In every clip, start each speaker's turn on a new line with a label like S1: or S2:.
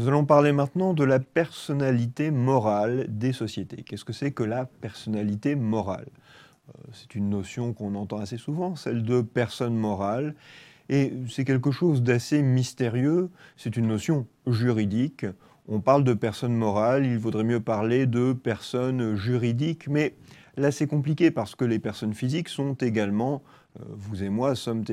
S1: Nous allons parler maintenant de la personnalité morale des sociétés. Qu'est-ce que c'est que la personnalité morale? Euh, C'est une notion qu'on entend assez souvent, celle de personne morale. Et c'est quelque chose d'assez mystérieux, c'est une notion juridique. On parle de personne morale, il vaudrait mieux parler de personne juridique, mais là c'est compliqué parce que les personnes physiques sont également vous et moi sommes,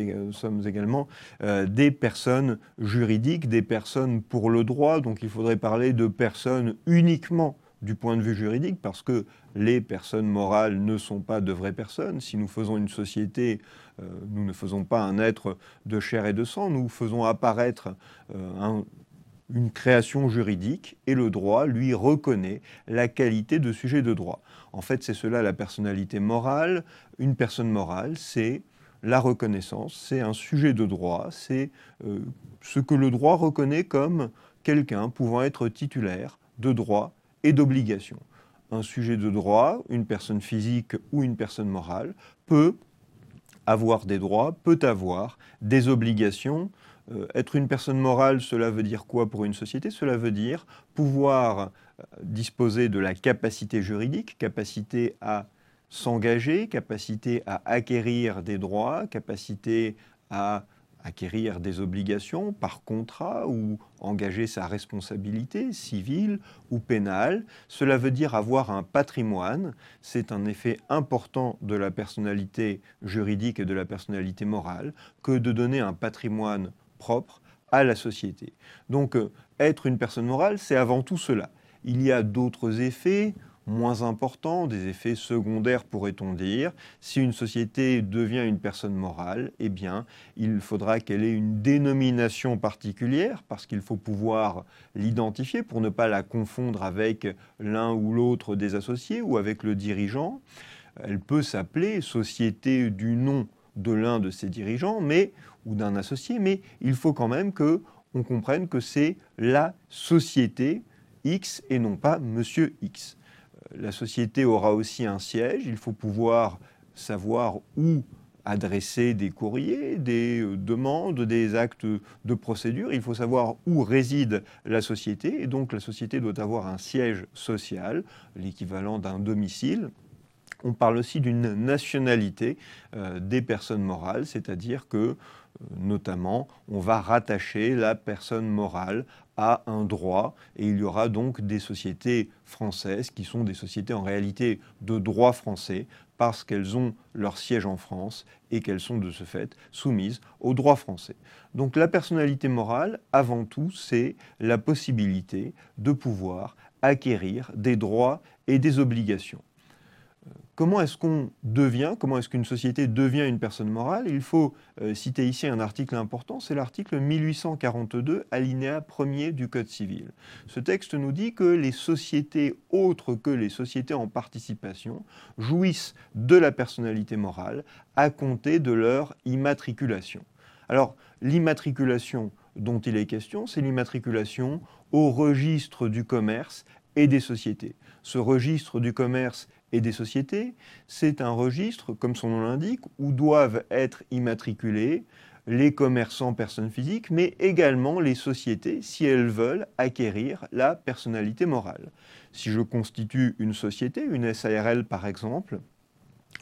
S1: également euh, des personnes juridiques, des personnes pour le droit, donc il faudrait parler de personnes uniquement du point de vue juridique, parce que les personnes morales ne sont pas de vraies personnes. Si nous faisons une société, euh, nous ne faisons pas un être de chair et de sang, nous faisons apparaître une création juridique, et le droit, lui, reconnaît la qualité de sujet de droit. En fait, c'est cela la personnalité morale. Une personne morale, c'est la reconnaissance, c'est un sujet de droit, c'est euh, ce que le droit reconnaît comme quelqu'un pouvant être titulaire de droits et d'obligations. Un sujet de droit, une personne physique ou une personne morale, peut avoir des droits, peut avoir des obligations. Euh, être une personne morale, cela veut dire quoi pour une société? Cela veut dire pouvoir euh, disposer de la capacité juridique, capacité à s'engager, capacité à acquérir des droits, capacité à acquérir des obligations par contrat ou engager sa responsabilité civile ou pénale. Cela veut dire avoir un patrimoine. C'est un effet important de la personnalité juridique et de la personnalité morale que de donner un patrimoine propre à la société. Donc euh, être une personne morale, c'est avant tout cela. Il y a d'autres effets moins importants, des effets secondaires pourrait-on dire. Si une société devient une personne morale, eh bien, il faudra qu'elle ait une dénomination particulière parce qu'il faut pouvoir l'identifier pour ne pas la confondre avec l'un ou l'autre des associés ou avec le dirigeant. Elle peut s'appeler société du nom de l'un de ses dirigeants, mais ou d'un associé, mais il faut quand même que on comprenne que c'est la société X et non pas Monsieur X la société aura aussi un siège. Il faut pouvoir savoir où adresser des courriers, des euh, demandes, des actes de procédure. Il faut savoir où réside la société. Et donc la société doit avoir un siège social, l'équivalent d'un domicile. On parle aussi d'une nationalité euh, des personnes morales, c'est-à-dire que, euh, notamment, on va rattacher la personne morale à un droit et il y aura donc des sociétés françaises qui sont des sociétés en réalité de droit français parce qu'elles ont leur siège en France et qu'elles sont de ce fait soumises au droit français. Donc la personnalité morale, avant tout, c'est la possibilité de pouvoir acquérir des droits et des obligations. Comment est-ce qu'on devient, comment est-ce qu'une société devient une personne morale? Il faut euh, citer ici un article important, c'est l'article 1842, alinéa 1er du Code civil. Ce texte nous dit que les sociétés autres que les sociétés en participation jouissent de la personnalité morale à compter de leur immatriculation. Alors, l'immatriculation dont il est question, c'est l'immatriculation au registre du commerce et des sociétés. Ce registre du commerce et des sociétés, c'est un registre, comme son nom l'indique, où doivent être immatriculés les commerçants personnes physiques, mais également les sociétés si elles veulent acquérir la personnalité morale. Si je constitue une société, une SARL par exemple,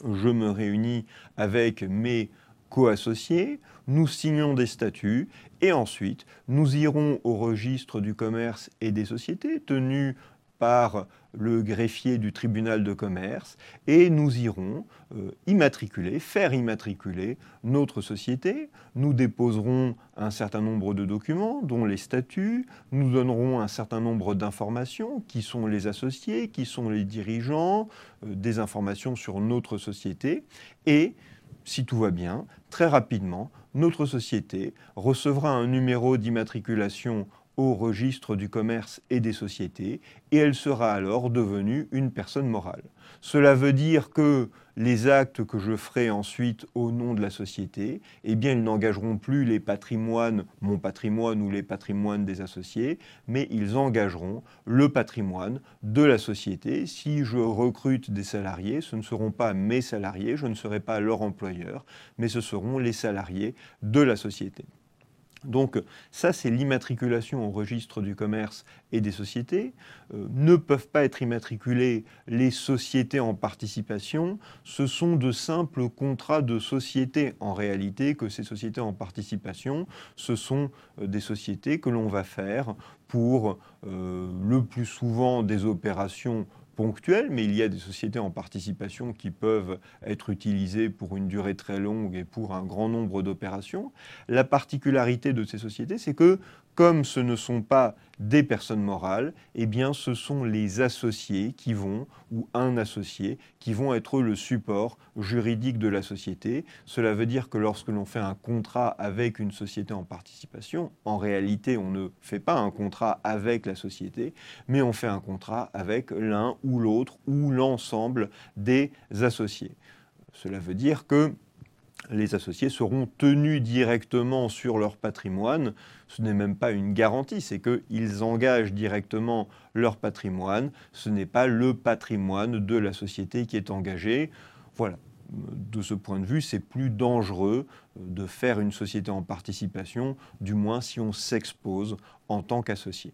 S1: je me réunis avec mes co-associés, nous signons des statuts et ensuite nous irons au registre du commerce et des sociétés tenu par le greffier du tribunal de commerce et nous irons euh, immatriculer, faire immatriculer notre société. Nous déposerons un certain nombre de documents, dont les statuts, nous donnerons un certain nombre d'informations, qui sont les associés, qui sont les dirigeants, euh, des informations sur notre société et si tout va bien, très rapidement, notre société recevra un numéro d'immatriculation au registre du commerce et des sociétés, et elle sera alors devenue une personne morale. Cela veut dire que les actes que je ferai ensuite au nom de la société, eh bien, ils n'engageront plus les patrimoines, mon patrimoine ou les patrimoines des associés, mais ils engageront le patrimoine de la société. Si je recrute des salariés, ce ne seront pas mes salariés, je ne serai pas leur employeur, mais ce seront les salariés de la société. Donc ça, c'est l'immatriculation au registre du commerce et des sociétés. Euh, ne peuvent pas être immatriculées les sociétés en participation. Ce sont de simples contrats de société en réalité que ces sociétés en participation, ce sont euh, des sociétés que l'on va faire pour euh, le plus souvent des opérations ponctuelles, mais il y a des sociétés en participation qui peuvent être utilisées pour une durée très longue et pour un grand nombre d'opérations. La particularité de ces sociétés, c'est que comme ce ne sont pas des personnes morales, eh bien ce sont les associés qui vont, ou un associé, qui vont être le support juridique de la société. Cela veut dire que lorsque l'on fait un contrat avec une société en participation, en réalité on ne fait pas un contrat avec la société, mais on fait un contrat avec l'un ou l'autre ou l'ensemble des associés. Cela veut dire que les associés seront tenus directement sur leur patrimoine. Ce n'est même pas une garantie, c'est qu'ils engagent directement leur patrimoine. Ce n'est pas le patrimoine de la société qui est engagé. Voilà. De ce point de vue, c'est plus dangereux de faire une société en participation, du moins si on s'expose en tant qu'associé.